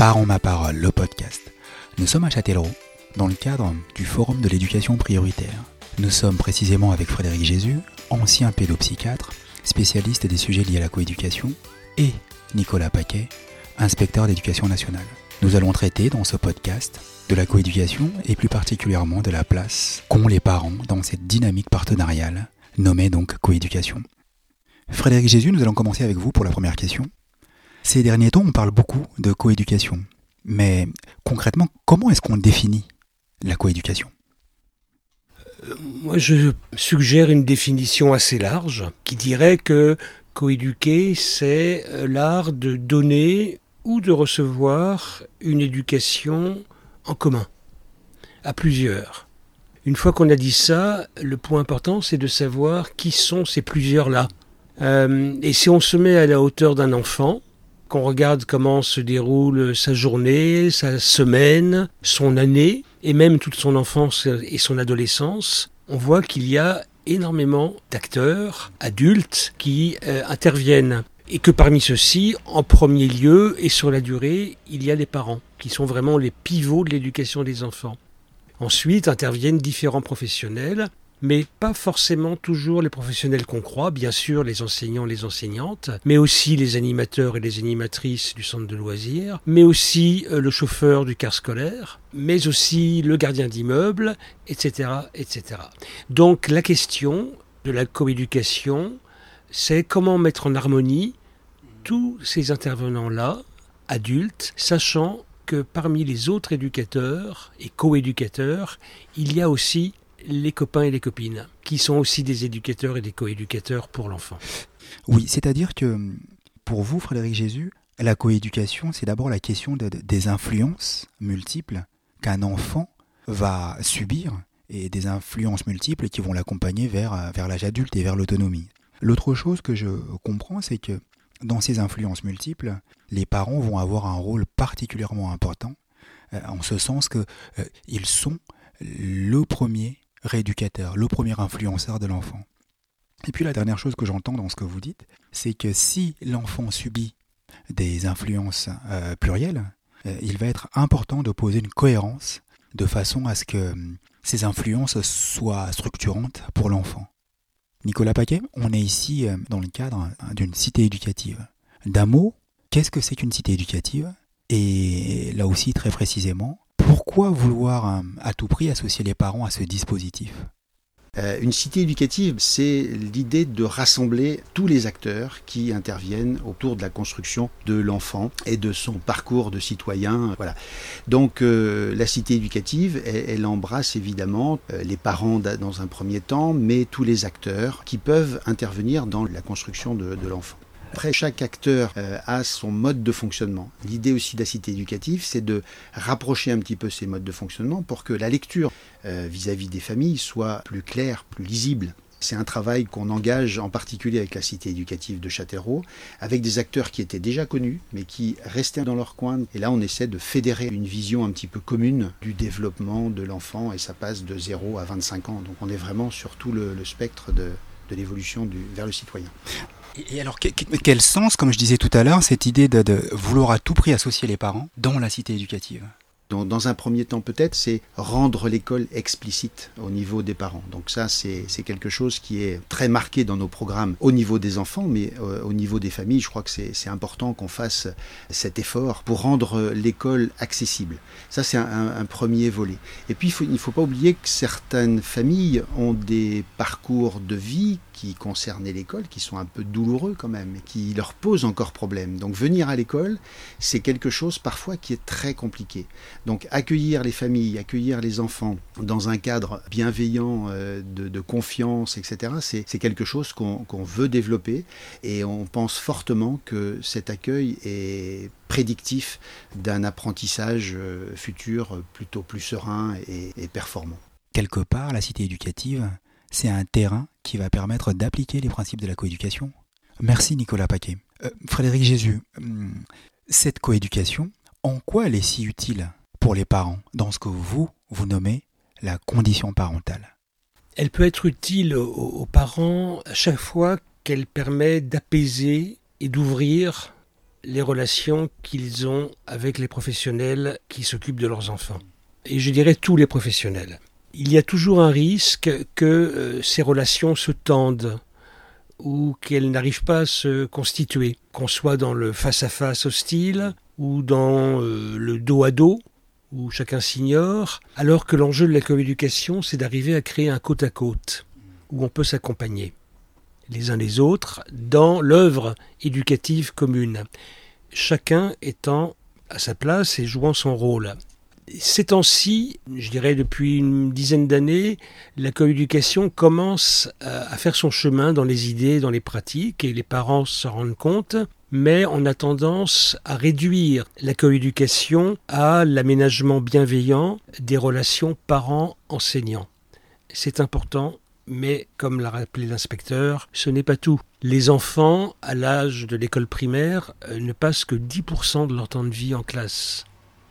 Parents ma parole, le podcast. Nous sommes à Châtellerault, dans le cadre du Forum de l'éducation prioritaire. Nous sommes précisément avec Frédéric Jésus, ancien pédopsychiatre, spécialiste des sujets liés à la coéducation, et Nicolas Paquet, inspecteur d'éducation nationale. Nous allons traiter dans ce podcast de la coéducation et plus particulièrement de la place qu'ont les parents dans cette dynamique partenariale nommée donc coéducation. Frédéric Jésus, nous allons commencer avec vous pour la première question. Ces derniers temps, on parle beaucoup de coéducation. Mais concrètement, comment est-ce qu'on définit la coéducation? Euh, Moi, je suggère une définition assez large qui dirait que coéduquer, c'est euh, l'art de donner ou de recevoir une éducation en commun, à plusieurs. Une fois qu'on a dit ça, le point important, c'est de savoir qui sont ces plusieurs-là. Euh, et si on se met à la hauteur d'un enfant, qu'on regarde comment se déroule sa journée, sa semaine, son année, et même toute son enfance et son adolescence, on voit qu'il y a énormément d'acteurs adultes qui euh, interviennent. Et que parmi ceux-ci, en premier lieu et sur la durée, il y a les parents, qui sont vraiment les pivots de l'éducation des enfants. Ensuite interviennent différents professionnels mais pas forcément toujours les professionnels qu'on croit, bien sûr les enseignants, les enseignantes, mais aussi les animateurs et les animatrices du centre de loisirs, mais aussi euh, le chauffeur du car scolaire, mais aussi le gardien d'immeuble, etc., etc. Donc la question de la coéducation, c'est comment mettre en harmonie tous ces intervenants-là, adultes, sachant que parmi les autres éducateurs et coéducateurs, il y a aussi les copains et les copines, qui sont aussi des éducateurs et des coéducateurs pour l'enfant. Oui, c'est-à-dire que pour vous, Frédéric Jésus, la coéducation, c'est d'abord la question des influences multiples qu'un enfant va subir et des influences multiples qui vont l'accompagner vers, vers l'âge adulte et vers l'autonomie. L'autre chose que je comprends, c'est que dans ces influences multiples, les parents vont avoir un rôle particulièrement important, euh, en ce sens qu'ils euh, sont le premier rééducateur, le premier influenceur de l'enfant. Et puis la dernière chose que j'entends dans ce que vous dites, c'est que si l'enfant subit des influences euh, plurielles, euh, il va être important de poser une cohérence de façon à ce que euh, ces influences soient structurantes pour l'enfant. Nicolas Paquet, on est ici dans le cadre d'une cité éducative. D'un mot, qu'est-ce que c'est qu'une cité éducative? Et là aussi, très précisément, pourquoi vouloir euh, à tout prix associer les parents à ce dispositif? Euh, une cité éducative, c'est l'idée de rassembler tous les acteurs qui interviennent autour de la construction de l'enfant et de son parcours de citoyen. Voilà. Donc euh, la cité éducative, elle, embrasse évidemment les parents dans un premier temps, mais tous les acteurs qui peuvent intervenir dans la construction de l'enfant. Après, chaque acteur euh, a son mode de fonctionnement. L'idée aussi de la cité éducative, c'est de rapprocher un petit peu ces modes de fonctionnement pour que la lecture euh, vis-à-vis des familles soit plus claire, plus lisible. C'est un travail qu'on engage en particulier avec la cité éducative de Châtellerault, avec des acteurs qui étaient déjà connus, mais qui restaient dans leur coin. Et là, on essaie de fédérer une vision un petit peu commune du développement de l'enfant, et ça passe de 0 à 25 ans. Donc on est vraiment sur tout le, spectre de l'évolution vers le citoyen. Et alors, quel sens, comme je disais tout à l'heure, cette idée de, vouloir à tout prix associer les parents dans la cité éducative? Dans, un premier temps peut-être, c'est rendre l'école explicite au niveau des parents. Donc ça, c'est quelque chose qui est très marqué dans nos programmes au niveau des enfants, mais euh, au niveau des familles, je crois que c'est important qu'on fasse cet effort pour rendre l'école accessible. Ça, c'est un, premier volet. Et puis, il ne faut pas oublier que certaines familles ont des parcours de vie qui concernaient l'école, qui sont un peu douloureux quand même, qui leur posent encore problème. Donc venir à l'école, c'est quelque chose parfois qui est très compliqué. Donc accueillir les familles, accueillir les enfants dans un cadre bienveillant, euh, de, confiance, etc., c'est quelque chose qu'on veut développer et on pense fortement que cet accueil est prédictif d'un apprentissage euh, futur plutôt plus serein et, performant. Quelque part, la cité éducative c'est un terrain qui va permettre d'appliquer les principes de la coéducation. Merci Nicolas Paquet. Euh, Frédéric Jésus, hum, cette coéducation, en quoi elle est si utile? Pour les parents dans ce que vous, vous nommez la condition parentale Elle peut être utile aux parents à chaque fois qu'elle permet d'apaiser et d'ouvrir les relations qu'ils ont avec les professionnels qui s'occupent de leurs enfants. Et je dirais tous les professionnels. Il y a toujours un risque que euh, ces relations se tendent ou qu'elles n'arrivent pas à se constituer, qu'on soit dans le face-à-face hostile ou dans euh, le dos à dos, où chacun s'ignore, alors que l'enjeu de la coéducation, c'est d'arriver à créer un côte à côte, où on peut s'accompagner les uns les autres dans l'œuvre éducative commune, chacun étant à sa place et jouant son rôle. Ces temps-ci, je dirais depuis une dizaine d'années, la coéducation commence à faire son chemin dans les idées, dans les pratiques, et les parents s'en rendent compte, mais on a tendance à réduire la coéducation à l'aménagement bienveillant des relations parents-enseignants. C'est important mais comme l'a rappelé l'inspecteur, ce n'est pas tout. Les enfants, à l'âge de l'école primaire, euh, ne passent que 10% de leur temps de vie en classe.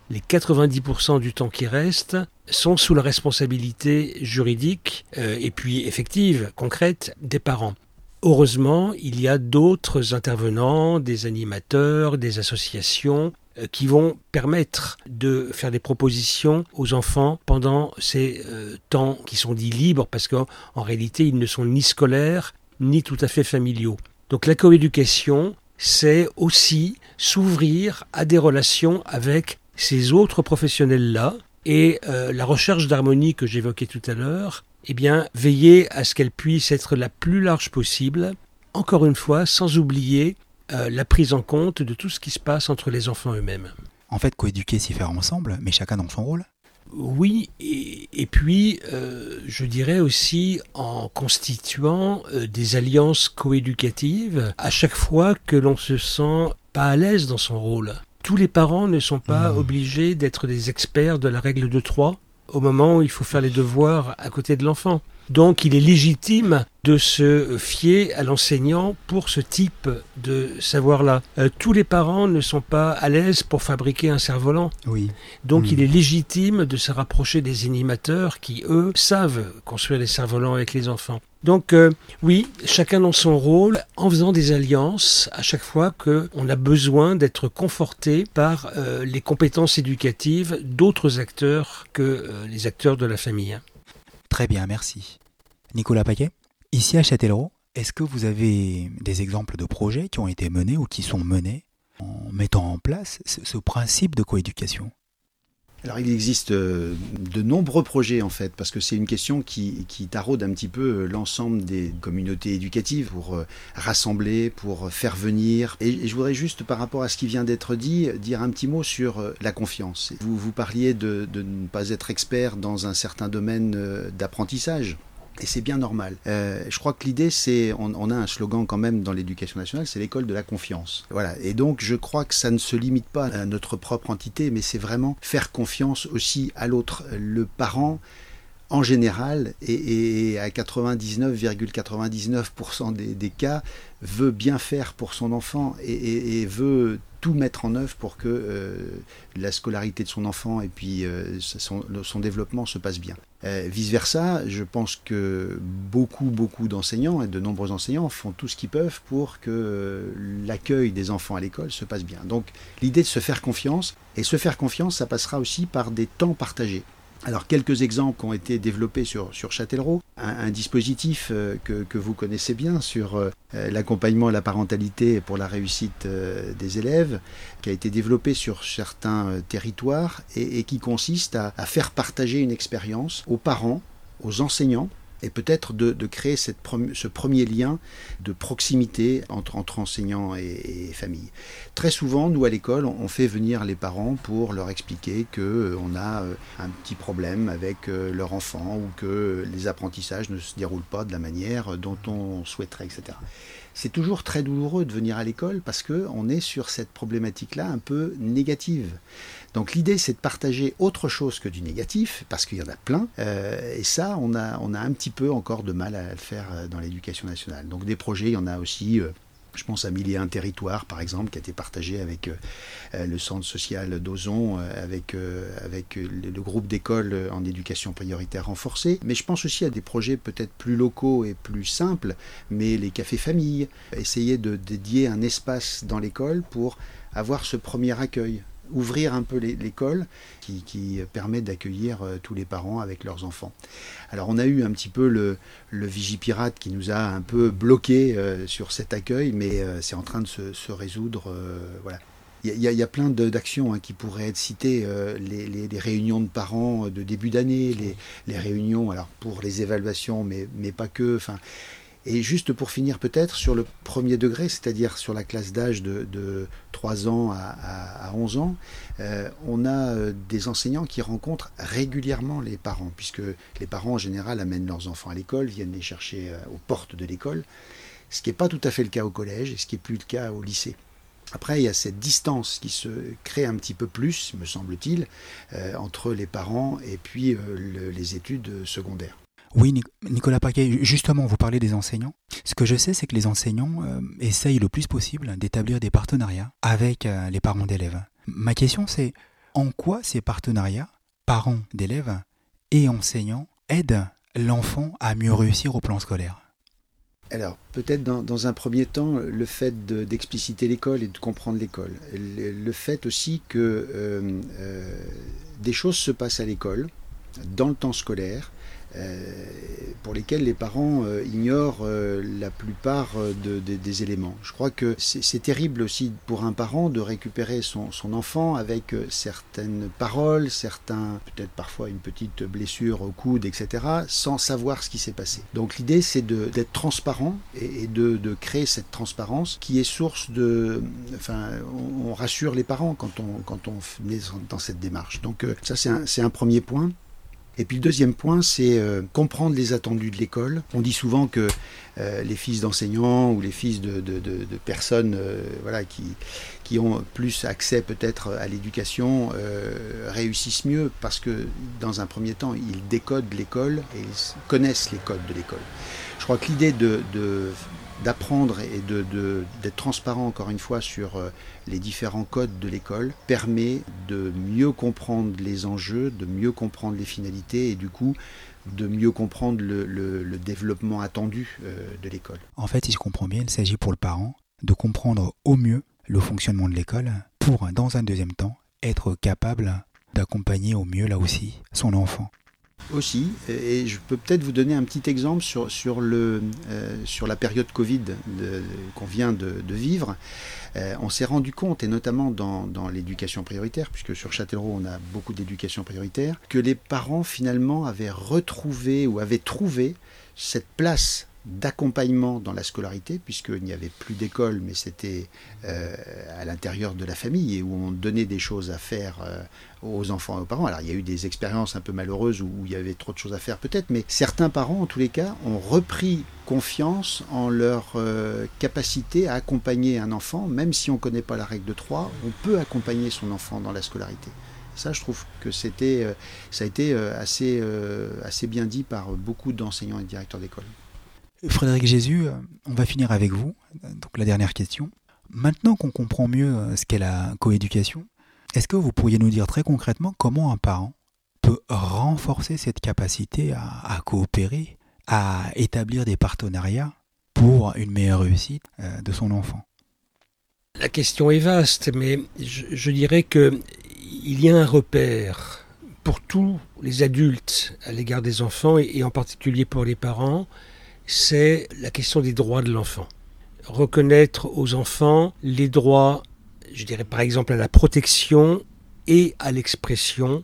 Les 90% du temps qui reste sont sous la responsabilité juridique euh, et puis effective, concrète, des parents. Heureusement, il y a d'autres intervenants, des animateurs, des associations euh, qui vont permettre de faire des propositions aux enfants pendant ces euh, temps qui sont dits libres, parce qu'en réalité, ils ne sont ni scolaires, ni tout à fait familiaux. Donc la coéducation, c'est aussi s'ouvrir à des relations avec ces autres professionnels-là, et euh, la recherche d'harmonie que j'évoquais tout à l'heure, eh bien, veiller à ce qu'elle puisse être la plus large possible, encore une fois, sans oublier euh, la prise en compte de tout ce qui se passe entre les enfants eux-mêmes. En fait, coéduquer, s'y faire ensemble, mais chacun dans son rôle oui, et, puis euh, je dirais aussi en constituant euh, des alliances coéducatives à chaque fois que l'on se sent pas à l'aise dans son rôle. Tous les parents ne sont pas mmh. obligés d'être des experts de la règle de trois au moment où il faut faire les devoirs à côté de l'enfant. Donc il est légitime de se fier à l'enseignant pour ce type de savoir-là. Euh, tous les parents ne sont pas à l'aise pour fabriquer un cerf-volant. Oui. Donc hmm. il est légitime de se rapprocher des animateurs qui, eux, savent construire les cerfs-volants avec les enfants. Donc euh, oui, chacun dans son rôle, en faisant des alliances à chaque fois qu'on a besoin d'être conforté par euh, les compétences éducatives d'autres acteurs que les acteurs de la famille. Hein. Très bien, merci. Nicolas Paquet, ici à Châtellerault, est-ce que vous avez des exemples de projets qui ont été menés ou qui sont menés en mettant en place ce, principe de coéducation? Il existe euh, de nombreux projets en fait, parce que c'est une question qui, taraude un petit peu euh, l'ensemble des communautés éducatives pour euh, rassembler, pour faire venir. Et, je voudrais juste par rapport à ce qui vient d'être dit, dire un petit mot sur la confiance. Vous, parliez de ne pas être expert dans un certain domaine d'apprentissage. Et c'est bien normal. Euh, je crois que l'idée, c'est, on, a un slogan quand même dans l'éducation nationale, c'est l'école de la confiance. Voilà. Et donc, je crois que ça ne se limite pas à notre propre entité, mais c'est vraiment faire confiance aussi à l'autre. Le parent, en général, et, à 99,99% des, cas, veut bien faire pour son enfant et, veut tout mettre en œuvre pour que euh, la scolarité de son enfant et puis euh, son, développement se passe bien. Euh, vice-versa, je pense que beaucoup, beaucoup d'enseignants et de nombreux enseignants font tout ce qu'ils peuvent pour que l'accueil des enfants à l'école se passe bien. Donc l'idée de se faire confiance, et se faire confiance, ça passera aussi par des temps partagés. Alors quelques exemples qui ont été développés sur, Châtellerault, un, dispositif euh, que, vous connaissez bien sur euh, l'accompagnement et la parentalité pour la réussite euh, des élèves, qui a été développé sur certains territoires et, qui consiste à faire partager une expérience aux parents, aux enseignants, et peut-être de, créer cette ce premier lien de proximité entre, entre enseignants et, famille. Très souvent, nous à l'école, on fait venir les parents pour leur expliquer qu'on euh, a euh, un petit problème avec euh, leur enfant ou que les apprentissages ne se déroulent pas de la manière dont on souhaiterait, etc. C'est toujours très douloureux de venir à l'école parce qu'on est sur cette problématique-là un peu négative. Donc l'idée, c'est de partager autre chose que du négatif, parce qu'il y en a plein, euh, et ça, on a, on a un petit peu encore de mal à le faire euh, dans l'éducation nationale. Donc des projets, il y en a aussi. Euh, Je pense à Mille et un territoires, par exemple, qui a été partagé avec le centre social d'Ozon, avec, avec le groupe d'écoles en éducation prioritaire renforcée. Mais je pense aussi à des projets peut-être plus locaux et plus simples, mais les cafés familles, essayer de dédier un espace dans l'école pour avoir ce premier accueil ouvrir un peu l'école qui, permet d'accueillir euh, tous les parents avec leurs enfants. Alors on a eu un petit peu le, Vigipirate qui nous a un peu bloqué euh, sur cet accueil, mais euh, c'est en train de se, résoudre. voilà. Il y, a, plein d'actions hein, qui pourraient être citées, les, réunions de parents de début d'année, les, réunions alors pour les évaluations, mais, mais pas que. Et juste pour finir peut-être sur le premier degré, c'est-à-dire sur la classe d'âge de, 3 ans à, 11 ans, euh, on a euh, des enseignants qui rencontrent régulièrement les parents, puisque les parents en général amènent leurs enfants à l'école, viennent les chercher euh, aux portes de l'école, ce qui n'est pas tout à fait le cas au collège et ce qui n'est plus le cas au lycée. Après, il y a cette distance qui se crée un petit peu plus, me semble-t-il, entre les parents et puis les études secondaires. Oui, Nicolas Paquet, justement, vous parlez des enseignants. Ce que je sais, c'est que les enseignants euh, essayent le plus possible d'établir des partenariats avec euh, les parents d'élèves. Ma question, c'est en quoi ces partenariats, parents d'élèves et enseignants, aident l'enfant à mieux réussir au plan scolaire? Alors, peut-être dans, un premier temps, le fait d'expliciter l'école et de comprendre l'école. Le, fait aussi que euh, des choses se passent à l'école, dans le temps scolaire, pour lesquels les parents euh, ignorent euh, la plupart des éléments. Je crois que c'est terrible aussi pour un parent de récupérer son, enfant avec certaines paroles, certains, peut-être parfois une petite blessure au coude, etc., sans savoir ce qui s'est passé. Donc l'idée, c'est d'être transparent et, de, de, créer cette transparence qui est source de... Enfin, on, rassure les parents quand on, quand on est dans cette démarche. Donc ça, c'est un, un premier point. Et puis le deuxième point, c'est euh, comprendre les attendus de l'école. On dit souvent que euh, les fils d'enseignants ou les fils de, personnes euh, voilà, qui, qui ont plus accès peut-être à l'éducation réussissent mieux parce que dans un premier temps, ils décodent l'école et ils connaissent les codes de l'école. Je crois que l'idée de, d'apprendre et d'être de, d'être transparent encore une fois sur euh, les différents codes de l'école permet de mieux comprendre les enjeux, de mieux comprendre les finalités et du coup de mieux comprendre le, le, développement attendu euh, de l'école. En fait, si je comprends bien, il s'agit pour le parent de comprendre au mieux le fonctionnement de l'école pour, dans un deuxième temps, être capable d'accompagner au mieux là aussi son enfant aussi, et je peux peut-être vous donner un petit exemple sur, sur, le, euh, sur la période Covid qu'on vient de, vivre. Euh, on s'est rendu compte, et notamment dans, dans l'éducation prioritaire, puisque sur Châtellerault on a beaucoup d'éducation prioritaire, que les parents finalement avaient retrouvé ou avaient trouvé cette place d'accompagnement dans la scolarité, puisqu'il n'y avait plus d'école, mais c'était euh, à l'intérieur de la famille, et où on donnait des choses à faire euh, aux enfants et aux parents. Alors il y a eu des expériences un peu malheureuses où, il y avait trop de choses à faire peut-être, mais certains parents, en tous les cas, ont repris confiance en leur euh, capacité à accompagner un enfant, même si on ne connaît pas la règle de 3, on peut accompagner son enfant dans la scolarité. Ça, je trouve que c'était, ça a été assez, assez bien dit par beaucoup d'enseignants et directeurs d'école. Frédéric Jésus, euh, on va finir avec vous. Donc la dernière question. Maintenant qu'on comprend mieux euh, ce qu'est la coéducation, est-ce que vous pourriez nous dire très concrètement comment un parent peut renforcer cette capacité à, coopérer, à établir des partenariats pour une meilleure réussite euh, de son enfant? La question est vaste, mais je, dirais que il y a un repère pour tous les adultes à l'égard des enfants et en particulier pour les parents c'est la question des droits de l'enfant. Reconnaître aux enfants les droits, je dirais par exemple à la protection et à l'expression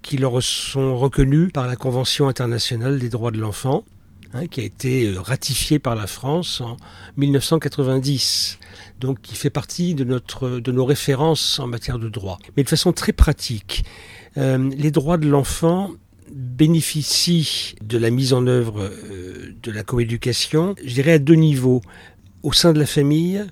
qui leur sont reconnus par la Convention internationale des droits de l'enfant, hein, qui a été euh, ratifiée par la France en 1990, donc qui fait partie de, notre, de nos références en matière de droit. Mais de façon très pratique, euh, les droits de l'enfant bénéficie de la mise en œuvre euh, de la coéducation, je dirais à deux niveaux, au sein de la famille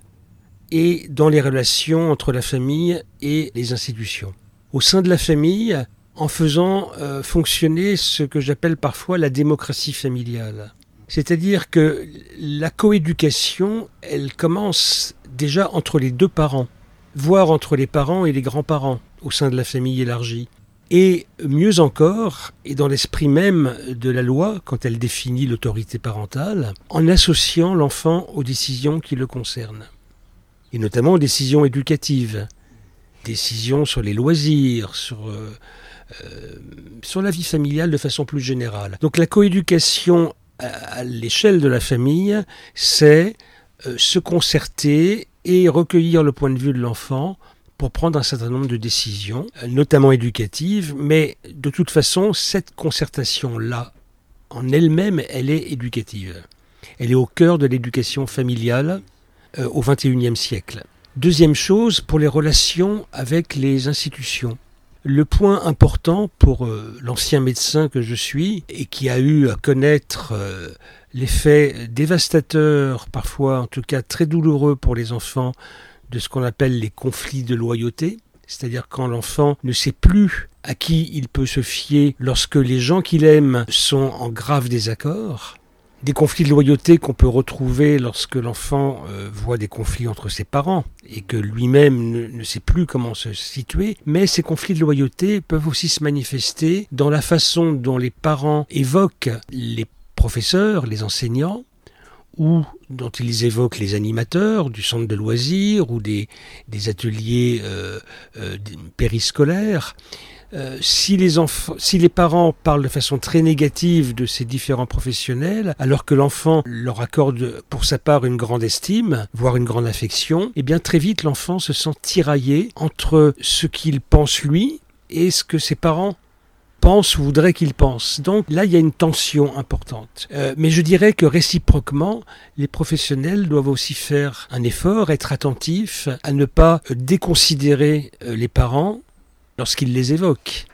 et dans les relations entre la famille et les institutions. Au sein de la famille, en faisant euh, fonctionner ce que j'appelle parfois la démocratie familiale. C'est-à-dire que la coéducation, elle commence déjà entre les deux parents, voire entre les parents et les grands-parents au sein de la famille élargie. Et mieux encore, et dans l'esprit même de la loi, quand elle définit l'autorité parentale, en associant l'enfant aux décisions qui le concernent. Et notamment aux décisions éducatives, décisions sur les loisirs, sur, euh, euh, la vie familiale de façon plus générale. Donc la coéducation à, l'échelle de la famille, c'est euh, se concerter et recueillir le point de vue de l'enfant pour prendre un certain nombre de décisions, notamment éducatives, mais de toute façon, cette concertation-là, en elle-même, elle est éducative. Elle est au cœur de l'éducation familiale euh, au XXIe siècle. Deuxième chose, pour les relations avec les institutions. Le point important pour euh, l'ancien médecin que je suis et qui a eu à connaître euh, l'effet dévastateur, parfois en tout cas très douloureux pour les enfants, de ce qu'on appelle les conflits de loyauté, c'est-à-dire quand l'enfant ne sait plus à qui il peut se fier lorsque les gens qu'il aime sont en grave désaccord, des conflits de loyauté qu'on peut retrouver lorsque l'enfant euh, voit des conflits entre ses parents et que lui-même ne, ne, sait plus comment se situer, mais ces conflits de loyauté peuvent aussi se manifester dans la façon dont les parents évoquent les professeurs, les enseignants, ou dont ils évoquent les animateurs du centre de loisirs ou des, ateliers euh, euh, périscolaires. Euh, si, les si les parents parlent de façon très négative de ces différents professionnels, alors que l'enfant leur accorde pour sa part une grande estime, voire une grande affection, eh bien très vite l'enfant se sent tiraillé entre ce qu'il pense lui et ce que ses parents pense ou voudrait qu'il pense. Donc là, il y a une tension importante. Euh, mais je dirais que réciproquement, les professionnels doivent aussi faire un effort, être attentifs à ne pas déconsidérer euh, les parents lorsqu'ils les évoquent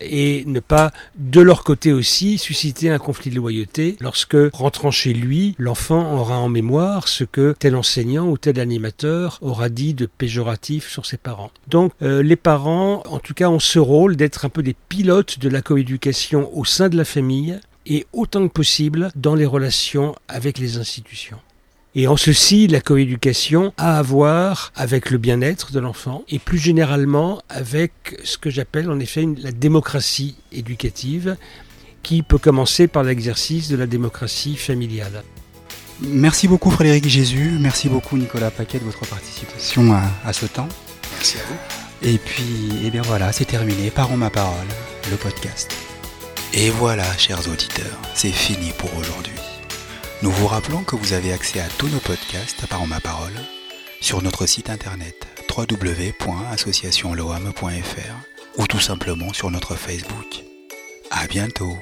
et ne pas, de leur côté aussi, susciter un conflit de loyauté lorsque, rentrant chez lui, l'enfant aura en mémoire ce que tel enseignant ou tel animateur aura dit de péjoratif sur ses parents. Donc, euh, les parents, en tout cas, ont ce rôle d'être un peu des pilotes de la coéducation au sein de la famille et autant que possible dans les relations avec les institutions. Et en ceci, la coéducation a à voir avec le bien-être de l'enfant et plus généralement avec ce que j'appelle en effet la démocratie éducative qui peut commencer par l'exercice de la démocratie familiale. Merci beaucoup Frédéric Jésus, merci beaucoup Nicolas Paquet de votre participation à, ce temps. Merci à vous. Et puis, eh bien voilà, c'est terminé. Parons ma parole, le podcast. Et voilà, chers auditeurs, c'est fini pour aujourd'hui. Nous vous rappelons que vous avez accès à tous nos podcasts par ma parole sur notre site internet www.associationloam.fr ou tout simplement sur notre Facebook. À bientôt